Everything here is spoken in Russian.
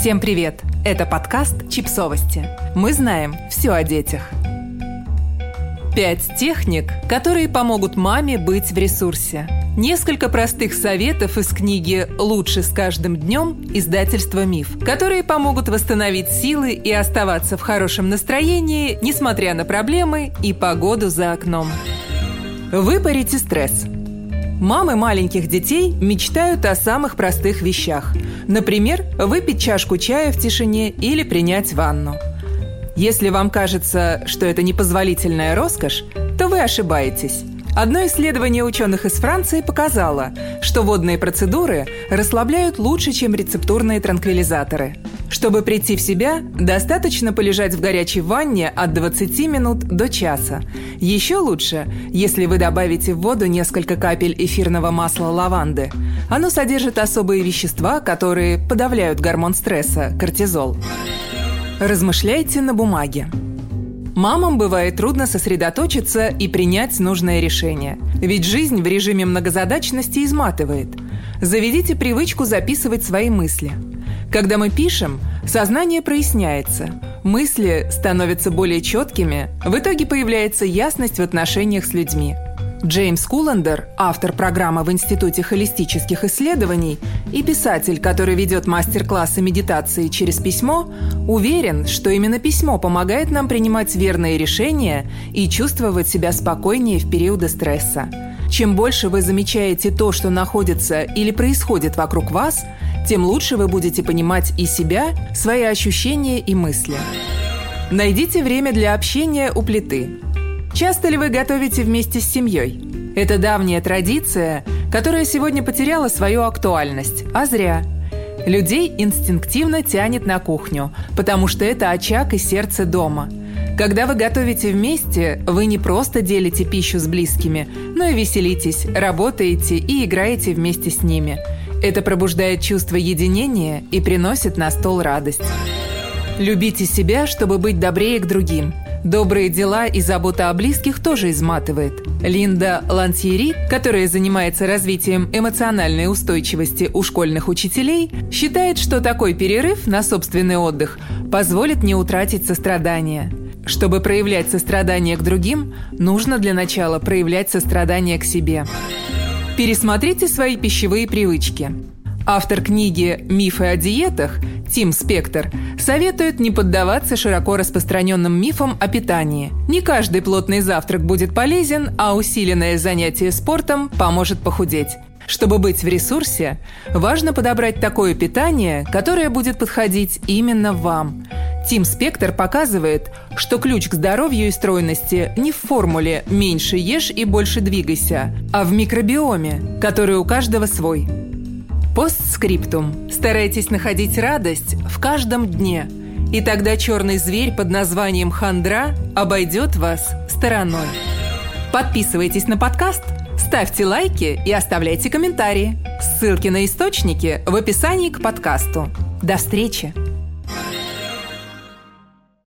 Всем привет! Это подкаст «Чипсовости». Мы знаем все о детях. Пять техник, которые помогут маме быть в ресурсе. Несколько простых советов из книги «Лучше с каждым днем» издательства «Миф», которые помогут восстановить силы и оставаться в хорошем настроении, несмотря на проблемы и погоду за окном. Выпарите стресс – Мамы маленьких детей мечтают о самых простых вещах. Например, выпить чашку чая в тишине или принять ванну. Если вам кажется, что это непозволительная роскошь, то вы ошибаетесь. Одно исследование ученых из Франции показало, что водные процедуры расслабляют лучше, чем рецептурные транквилизаторы. Чтобы прийти в себя, достаточно полежать в горячей ванне от 20 минут до часа. Еще лучше, если вы добавите в воду несколько капель эфирного масла лаванды. Оно содержит особые вещества, которые подавляют гормон стресса – кортизол. Размышляйте на бумаге. Мамам бывает трудно сосредоточиться и принять нужное решение. Ведь жизнь в режиме многозадачности изматывает. Заведите привычку записывать свои мысли. Когда мы пишем, сознание проясняется, мысли становятся более четкими, в итоге появляется ясность в отношениях с людьми – Джеймс Куландер, автор программы в Институте холистических исследований и писатель, который ведет мастер-классы медитации через письмо, уверен, что именно письмо помогает нам принимать верные решения и чувствовать себя спокойнее в периоды стресса. Чем больше вы замечаете то, что находится или происходит вокруг вас, тем лучше вы будете понимать и себя, свои ощущения и мысли. Найдите время для общения у плиты – Часто ли вы готовите вместе с семьей? Это давняя традиция, которая сегодня потеряла свою актуальность, а зря. Людей инстинктивно тянет на кухню, потому что это очаг и сердце дома. Когда вы готовите вместе, вы не просто делите пищу с близкими, но и веселитесь, работаете и играете вместе с ними. Это пробуждает чувство единения и приносит на стол радость. Любите себя, чтобы быть добрее к другим – Добрые дела и забота о близких тоже изматывает. Линда Лансьери, которая занимается развитием эмоциональной устойчивости у школьных учителей, считает, что такой перерыв на собственный отдых позволит не утратить сострадание. Чтобы проявлять сострадание к другим, нужно для начала проявлять сострадание к себе. Пересмотрите свои пищевые привычки. Автор книги «Мифы о диетах» Тим Спектр советует не поддаваться широко распространенным мифам о питании. Не каждый плотный завтрак будет полезен, а усиленное занятие спортом поможет похудеть. Чтобы быть в ресурсе, важно подобрать такое питание, которое будет подходить именно вам. Тим Спектр показывает, что ключ к здоровью и стройности не в формуле «меньше ешь и больше двигайся», а в микробиоме, который у каждого свой – Постскриптум. Старайтесь находить радость в каждом дне, и тогда черный зверь под названием хандра обойдет вас стороной. Подписывайтесь на подкаст, ставьте лайки и оставляйте комментарии. Ссылки на источники в описании к подкасту. До встречи!